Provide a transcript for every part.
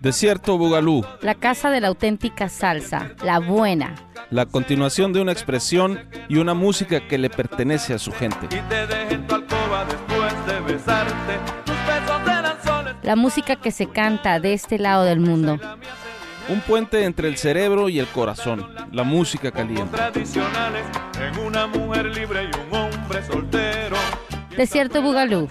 Desierto Bugalú, La casa de la auténtica salsa, la buena. la continuación de una expresión y una música que le pertenece a su gente. La música que se canta de este lado del mundo. Un puente entre el cerebro y el corazón, la música caliente. tradicionales en una mujer libre y un hombre soltero. Desierto Bugalú,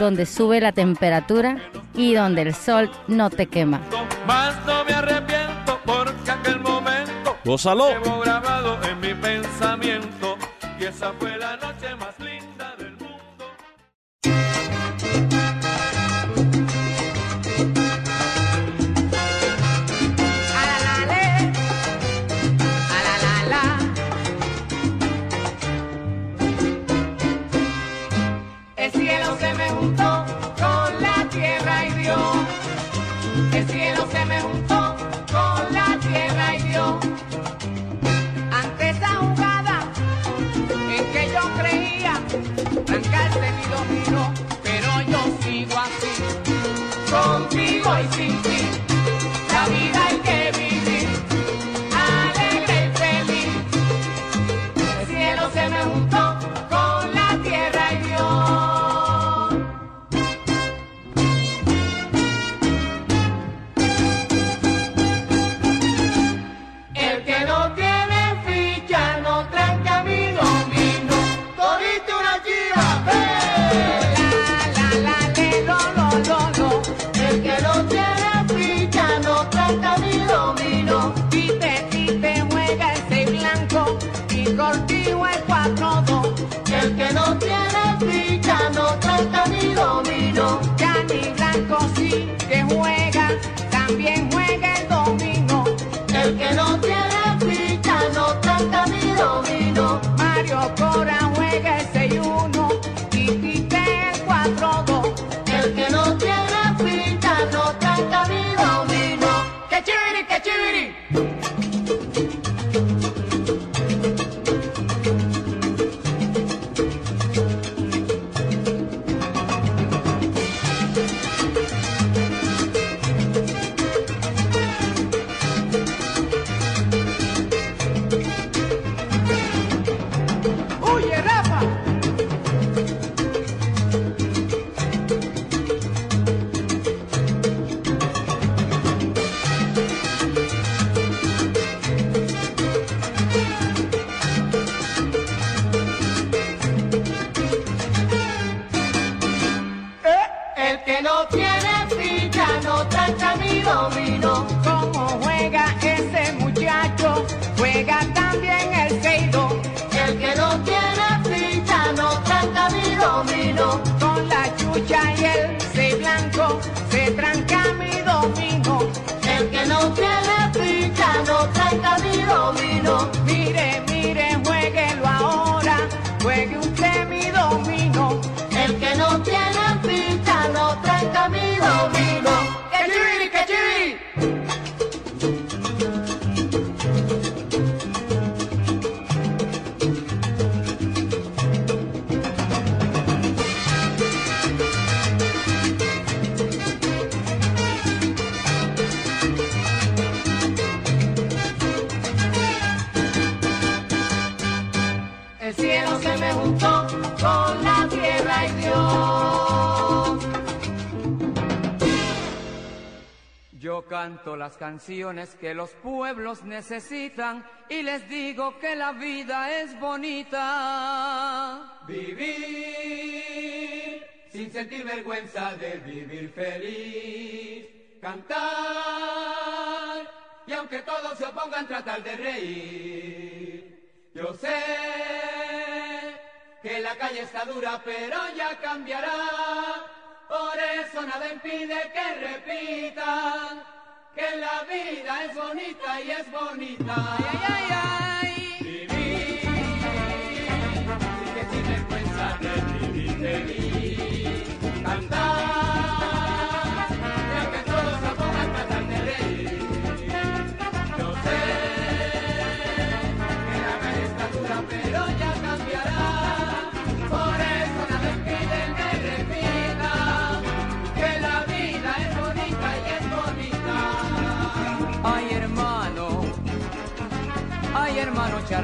donde sube la temperatura y donde el sol no te quema. Más no me arrepiento porque aquel momento ¡Gózalo! llevo grabado en mi pensamiento y esa fue la noche más linda del mundo. Contigo y canciones que los pueblos necesitan y les digo que la vida es bonita. Vivir sin sentir vergüenza de vivir feliz. Cantar y aunque todos se opongan tratar de reír. Yo sé que la calle está dura pero ya cambiará. Por eso nada impide que repitan que la vida es bonita y es bonita. Ay, ay, ay, ay. Vivir, sí que sin vergüenza de vivir feliz.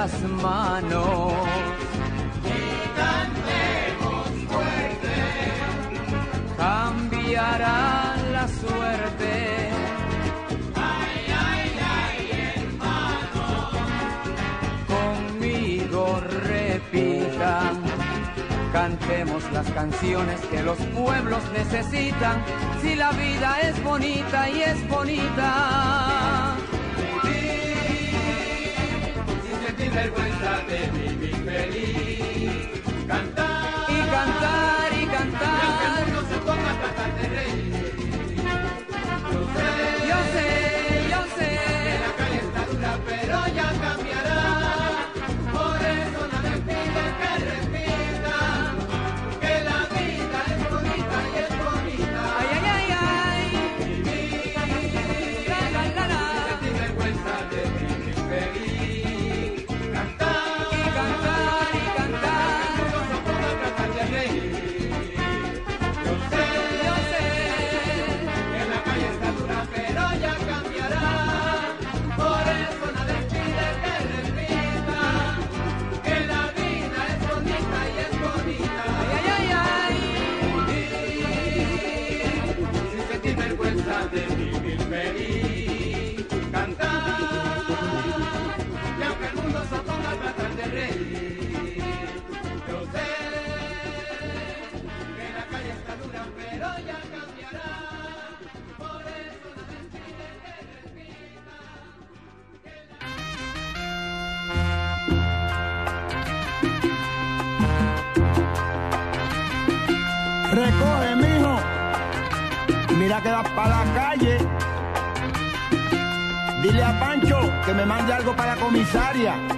Las manos. Y cantemos fuerte. Cambiará la suerte. Ay, ay, ay, hermano. Conmigo repitan. Cantemos las canciones que los pueblos necesitan. Si la vida es bonita y es bonita. Sin sentir vergüenza de vivir feliz. Cantar y cantar y cantar. Y aunque el mundo se ponga a tratar de reír. La calle. Dile a Pancho que me mande algo para la comisaria.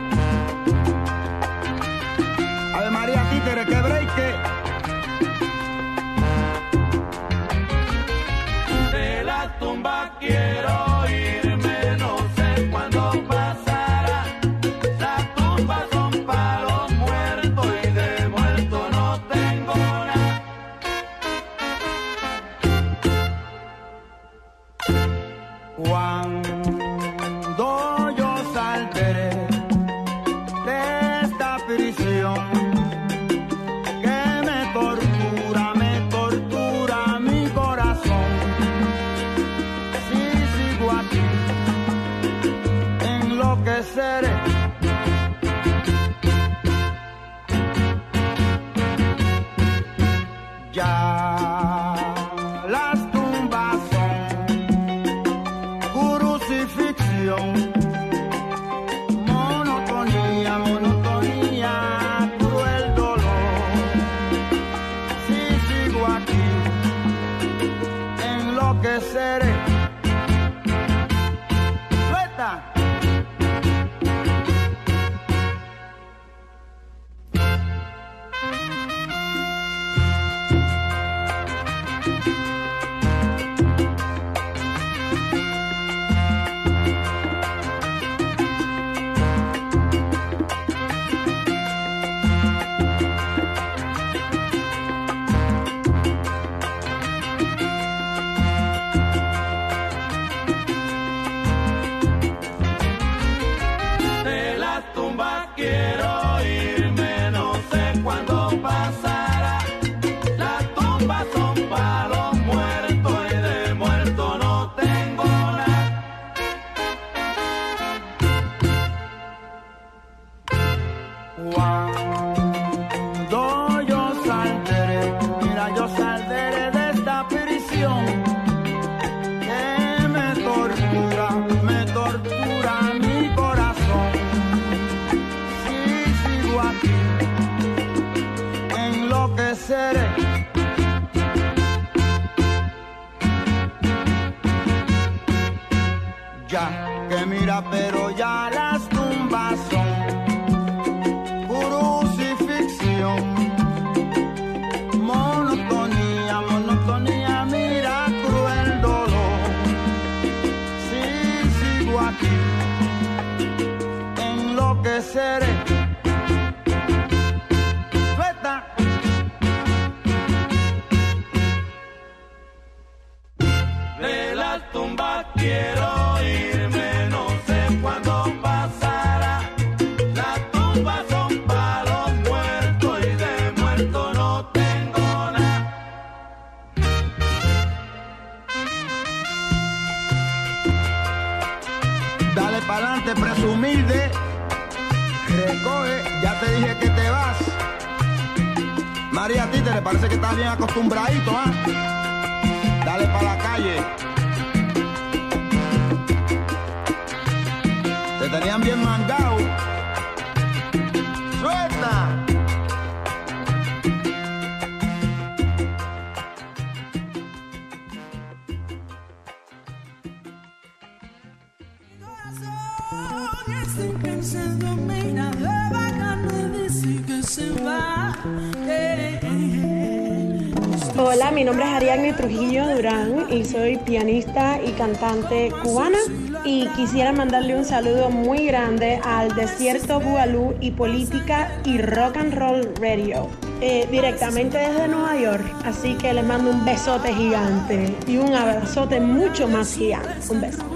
pianista y cantante cubana. Y quisiera mandarle un saludo muy grande al Desierto Bugalú y Política y Rock and Roll Radio, eh, directamente desde Nueva York. Así que les mando un besote gigante y un abrazote mucho más gigante. Un beso.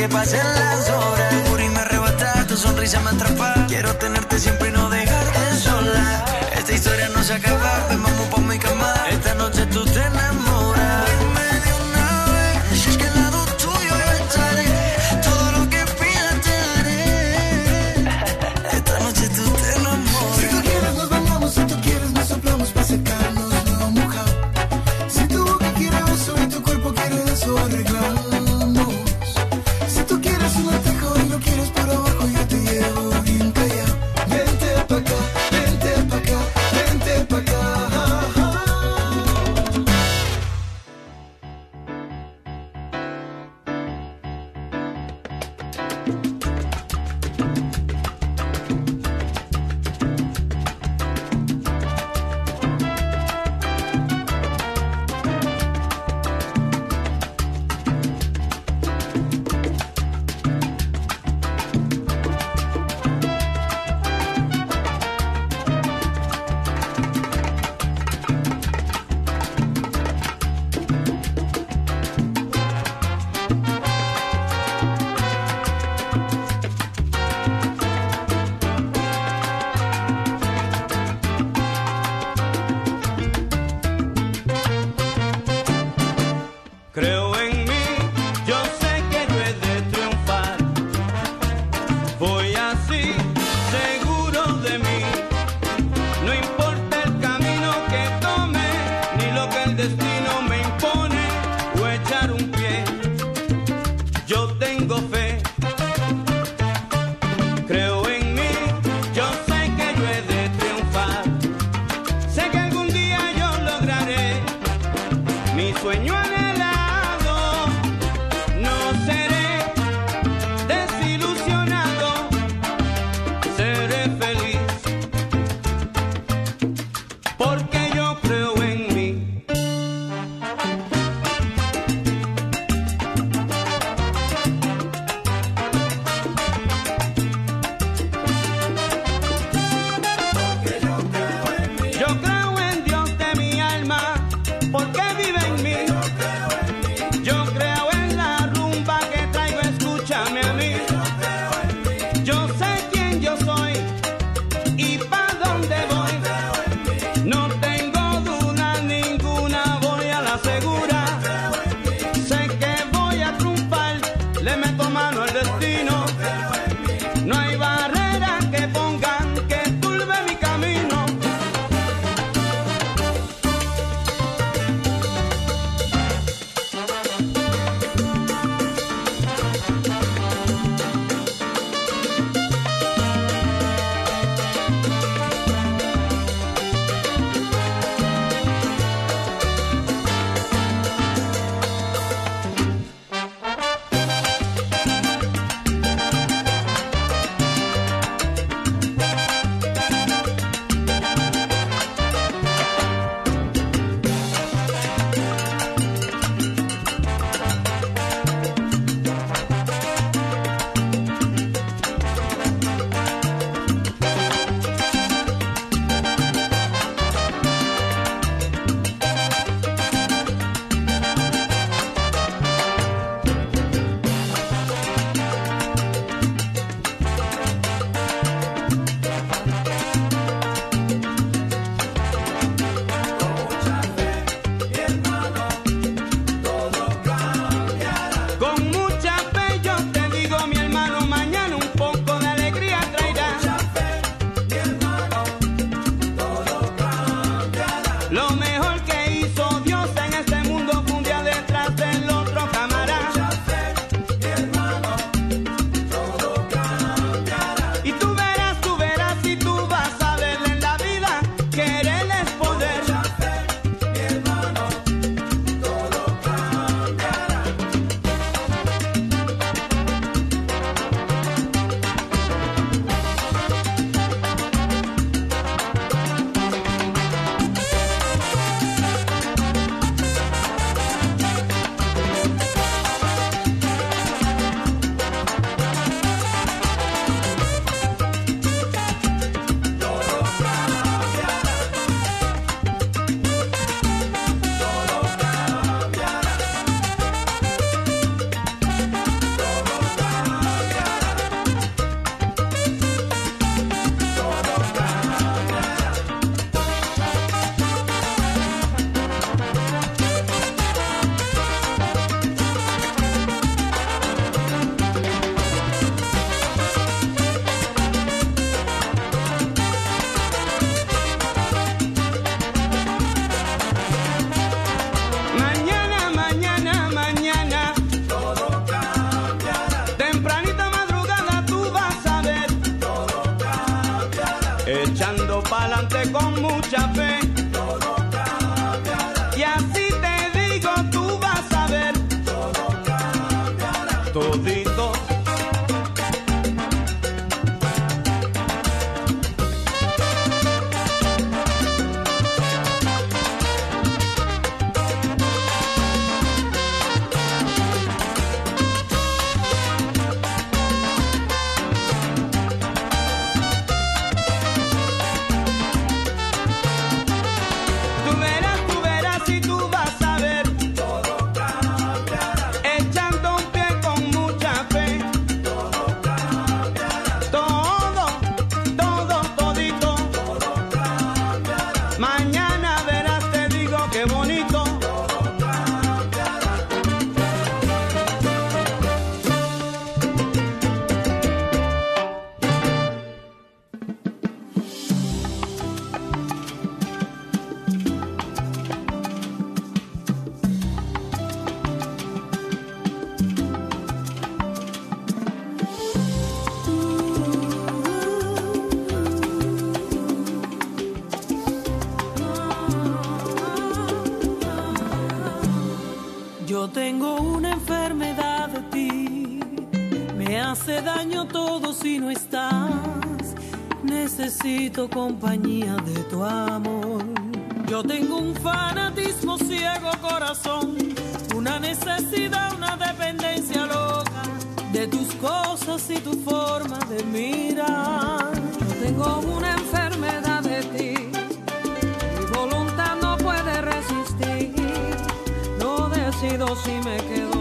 que pasen las horas. Tu y me arrebata, tu sonrisa me atrapa. Quiero tenerte siempre y no dejarte sola. Esta historia no se acaba, ven vamos pa' mi cama. Esta noche tú te necesito compañía de tu amor. Yo tengo un fanatismo ciego corazón, una necesidad, una dependencia loca de tus cosas y tu forma de mirar. Yo tengo una enfermedad de ti, mi voluntad no puede resistir, no decido si me quedo.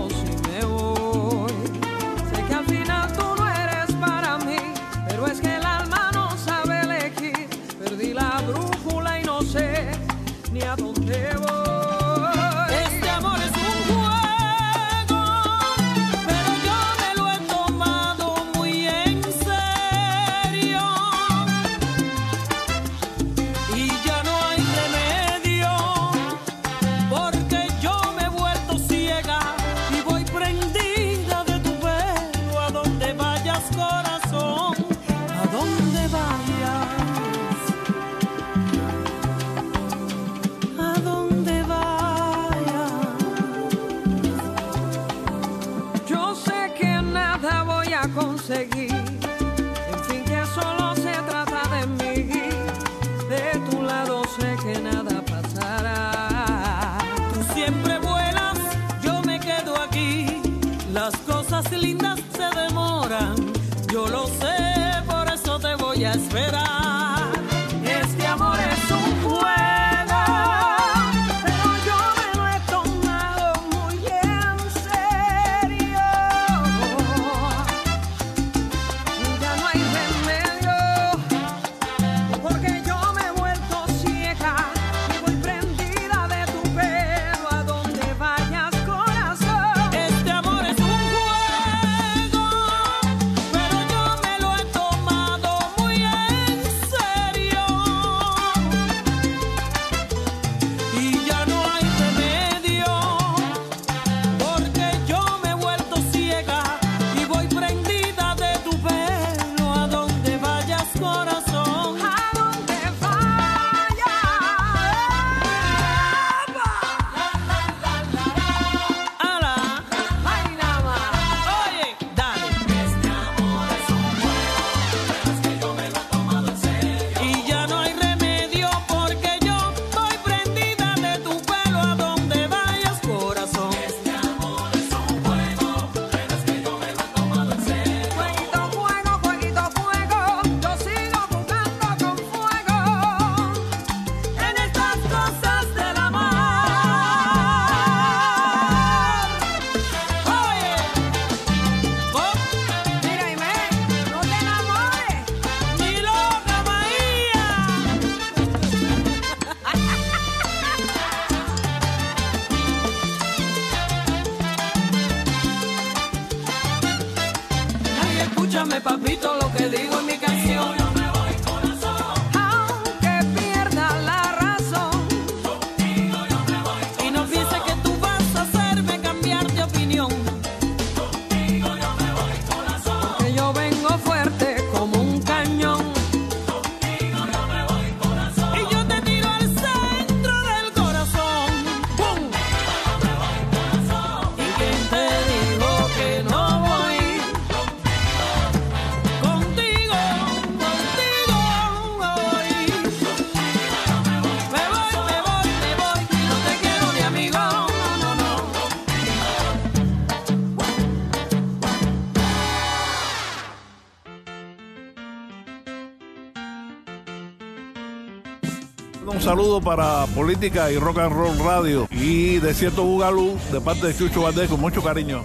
Saludo para Política y Rock and Roll Radio y Desierto Bugalú de parte de Chucho Valdés con mucho cariño.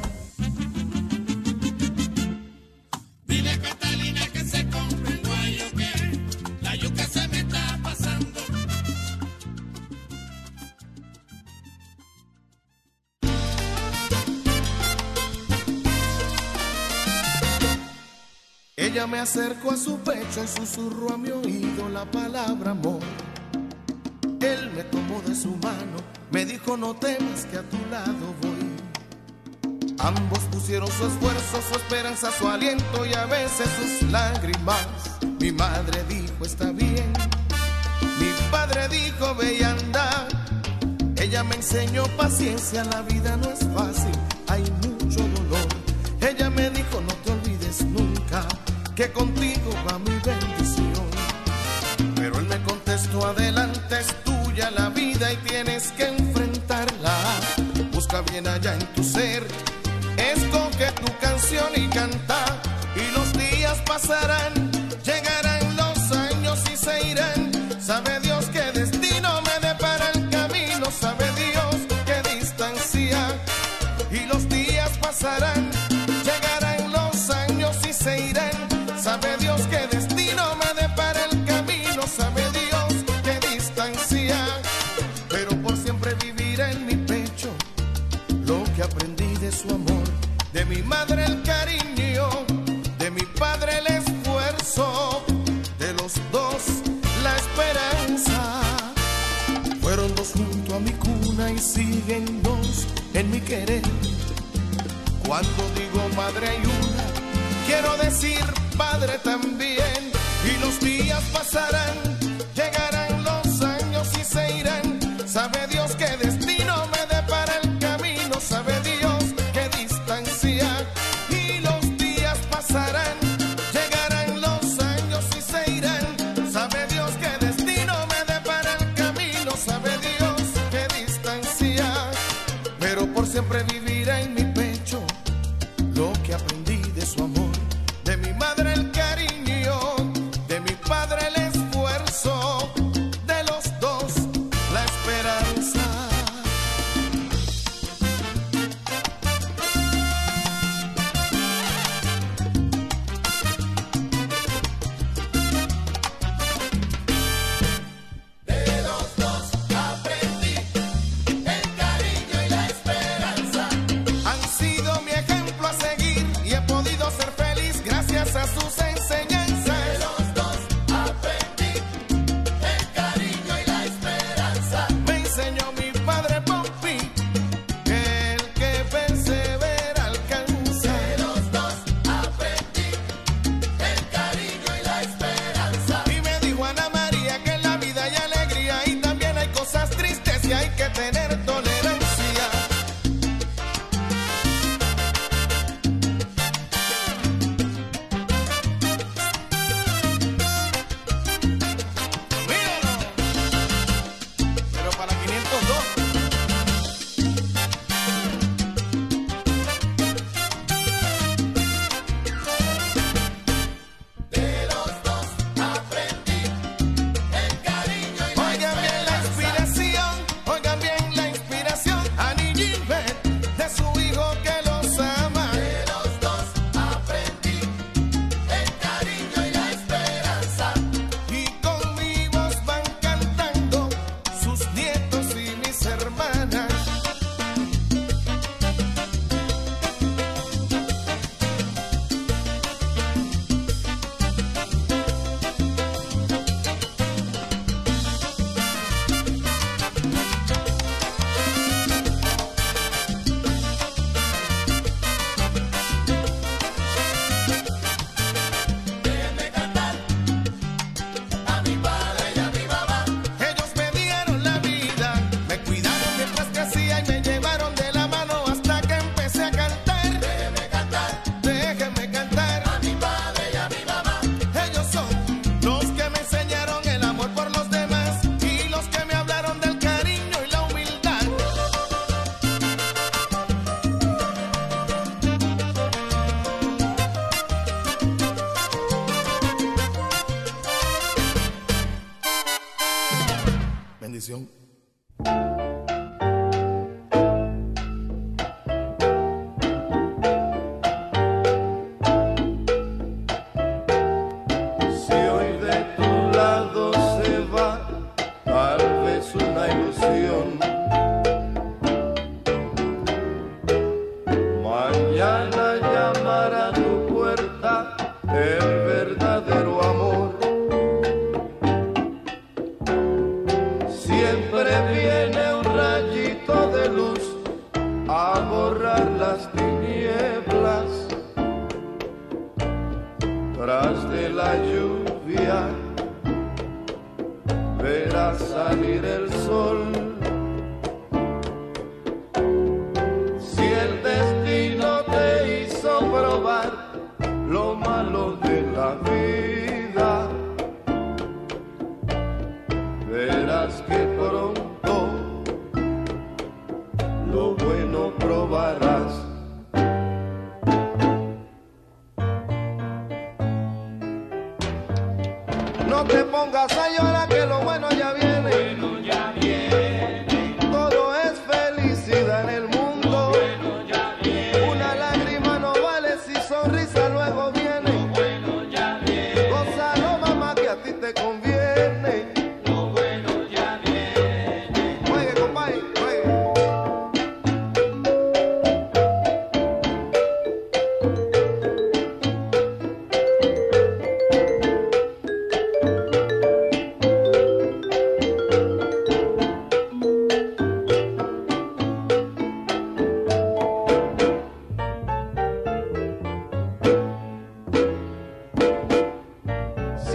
Ella me acercó a su pecho y susurró a mi oído la palabra amor. Él me tomó de su mano, me dijo no temas que a tu lado voy. Ambos pusieron su esfuerzo, su esperanza, su aliento y a veces sus lágrimas. Mi madre dijo está bien, mi padre dijo ve anda. Ella me enseñó paciencia, la vida no es fácil, hay mucho dolor. Ella me dijo no te olvides nunca que contigo tienes que enfrentarla. Busca bien allá en tu ser, escoge tu canción y canta. Y los días pasarán,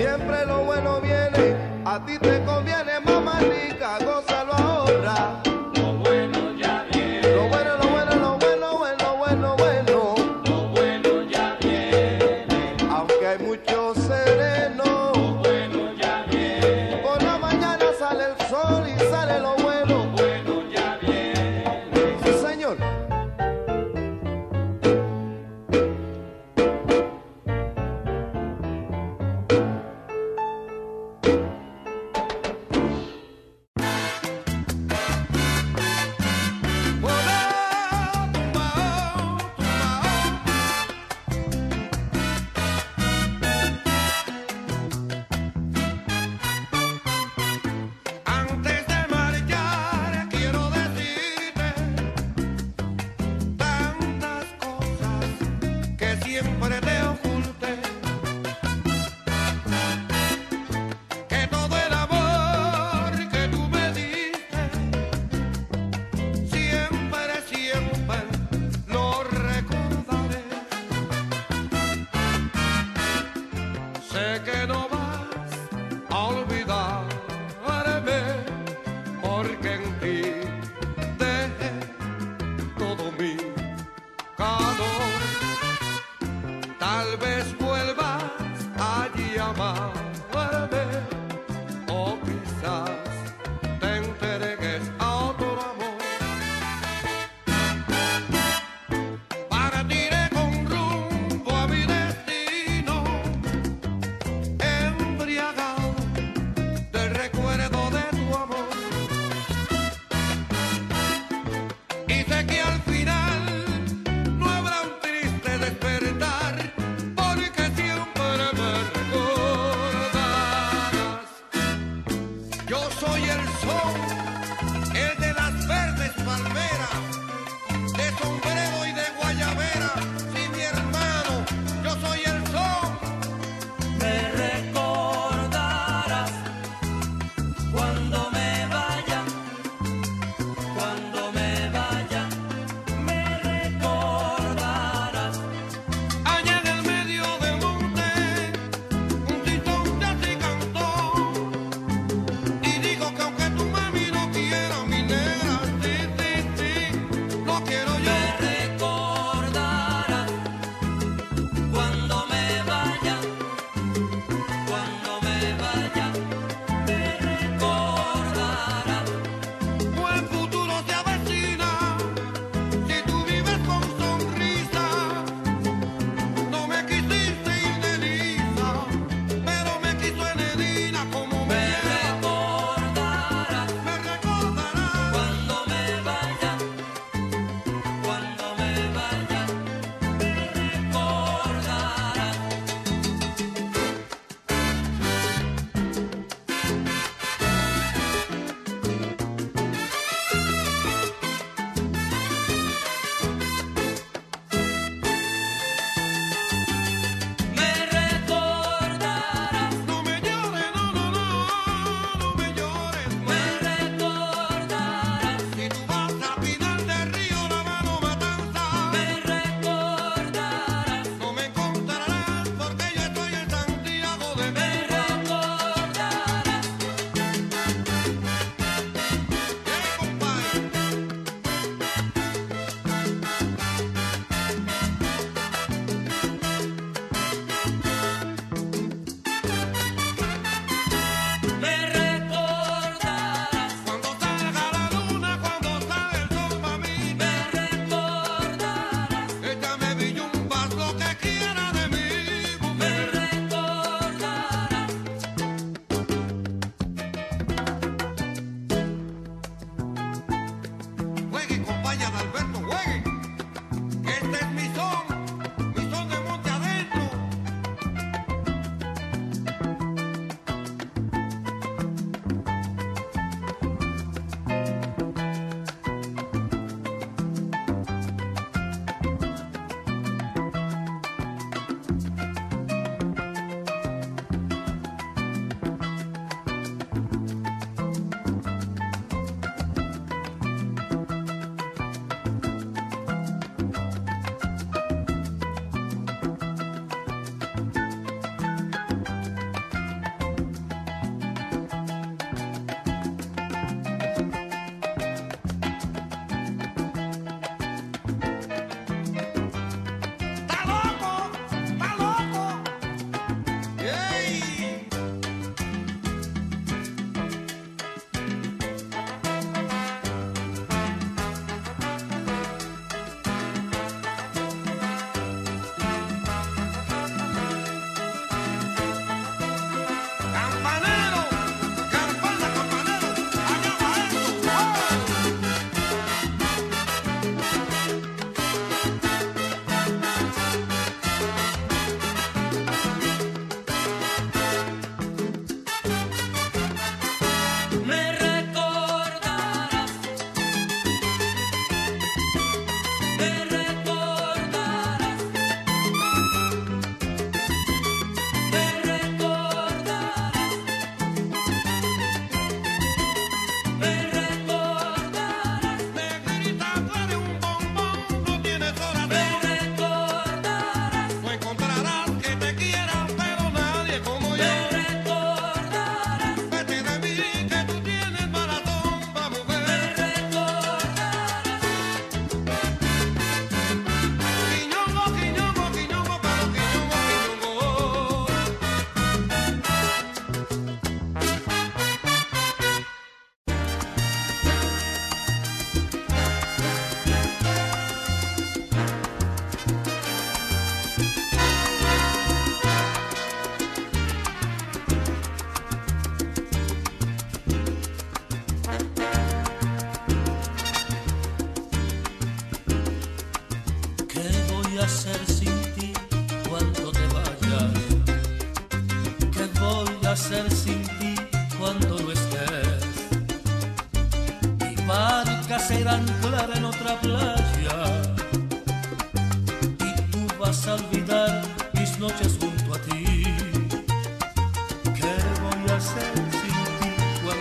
siempre lo bueno viene. A ti te conviene, mamá rica, goza.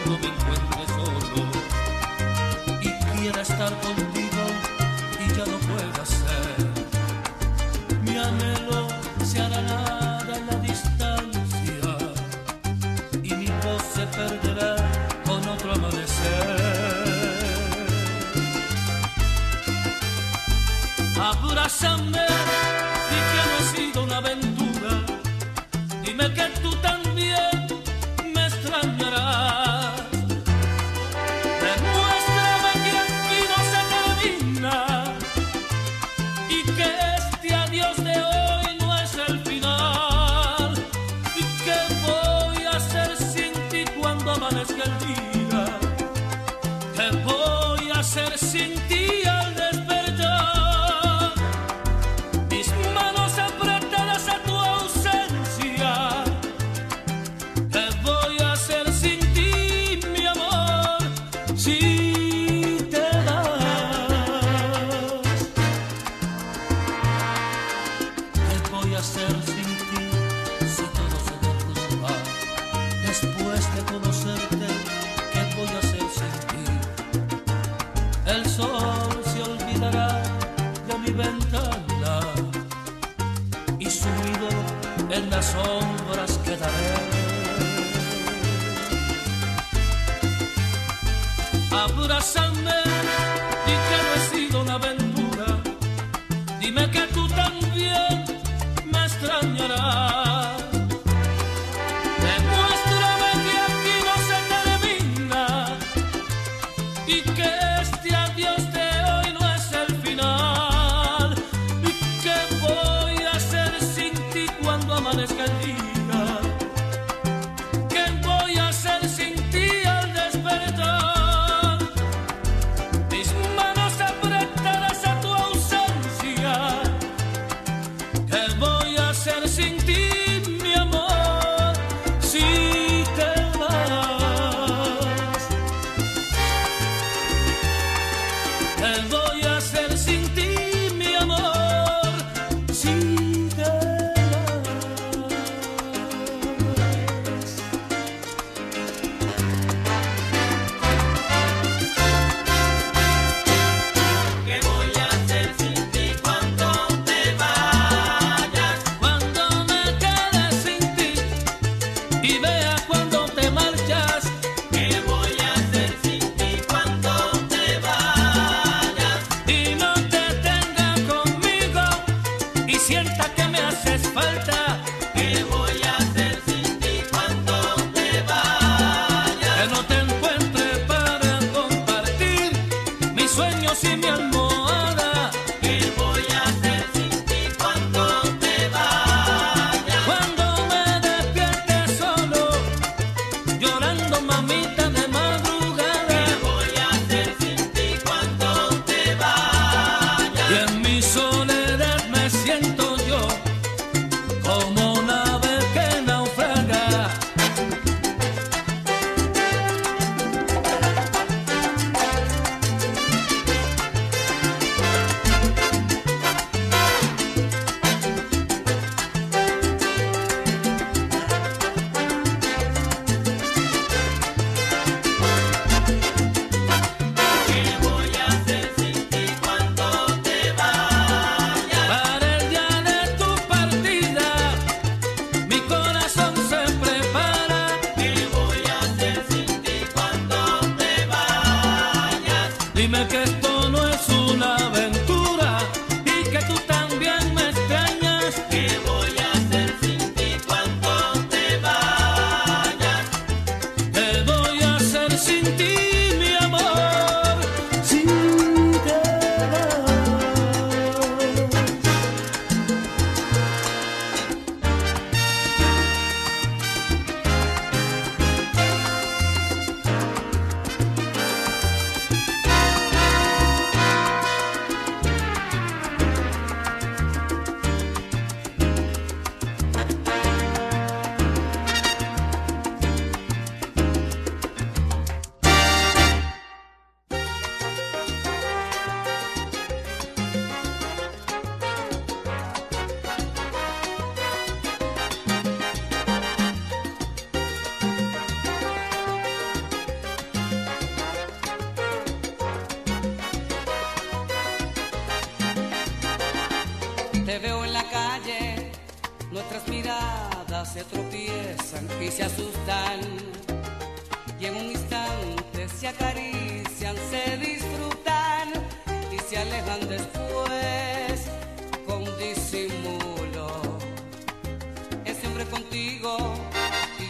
Cuando me encuentre solo y quiera estar contigo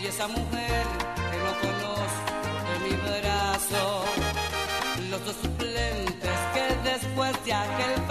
esa mujer que no conozco en mi brazo. Los dos suplentes que después de aquel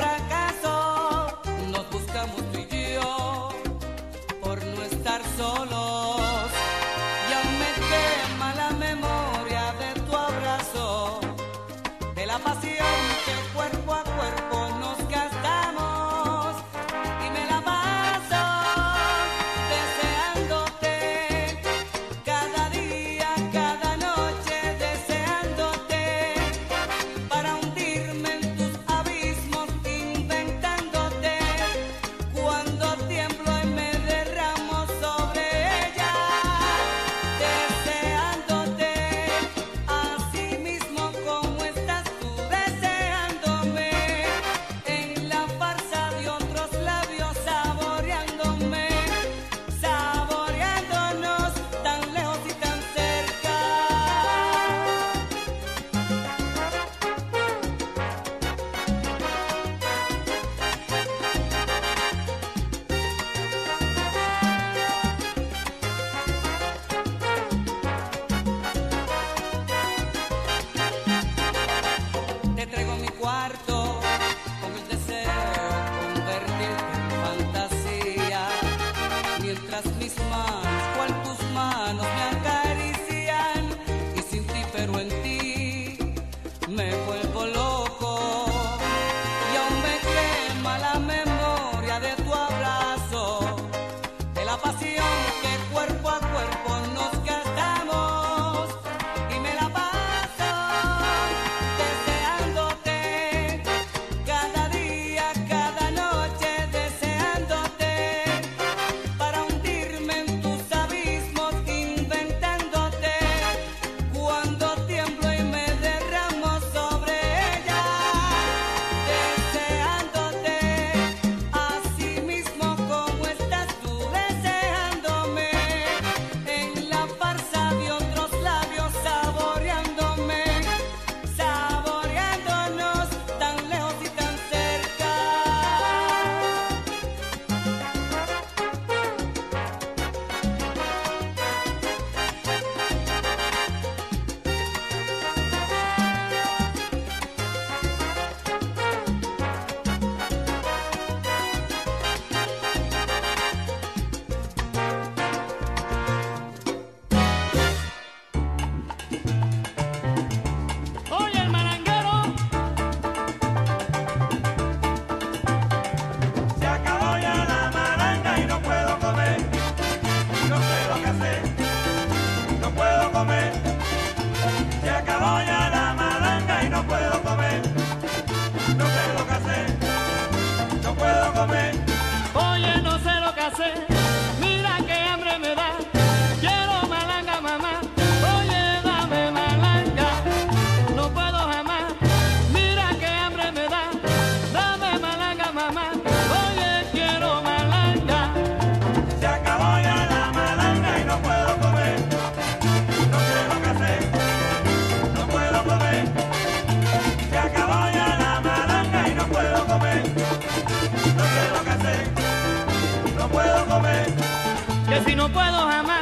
no puedo jamás.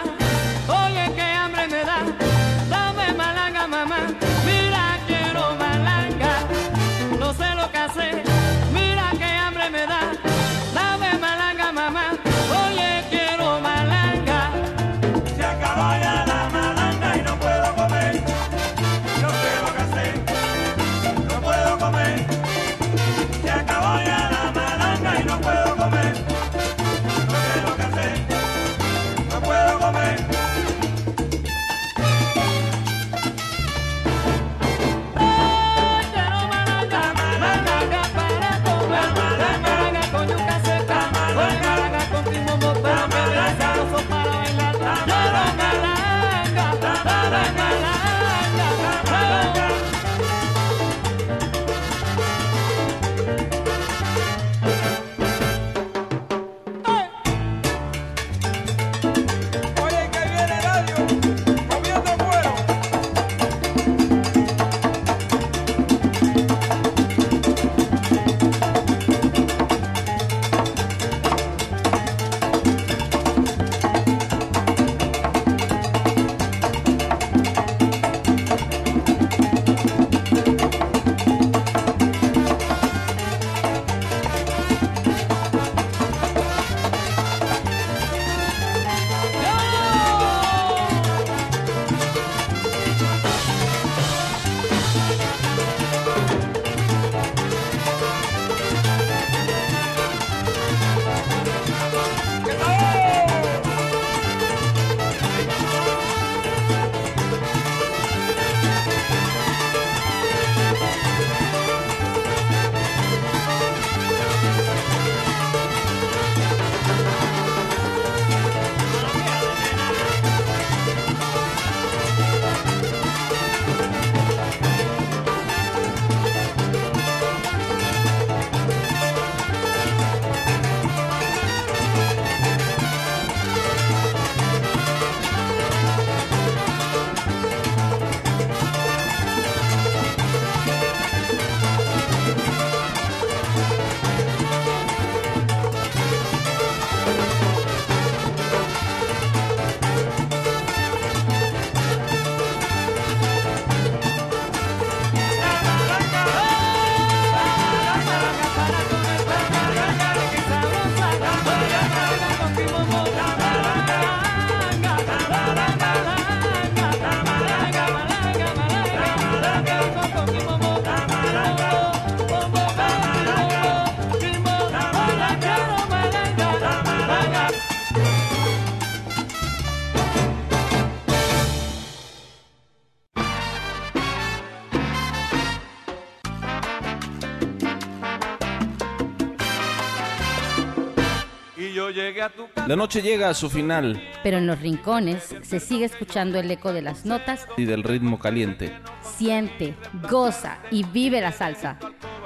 La noche llega a su final Pero en los rincones se sigue escuchando el eco de las notas. y del ritmo caliente. Siente, goza y vive la salsa.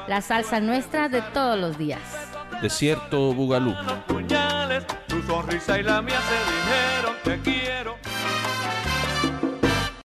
La salsa nuestra de todos los días. Desierto Bugalú. tu sonrisa y la mía se dijeron.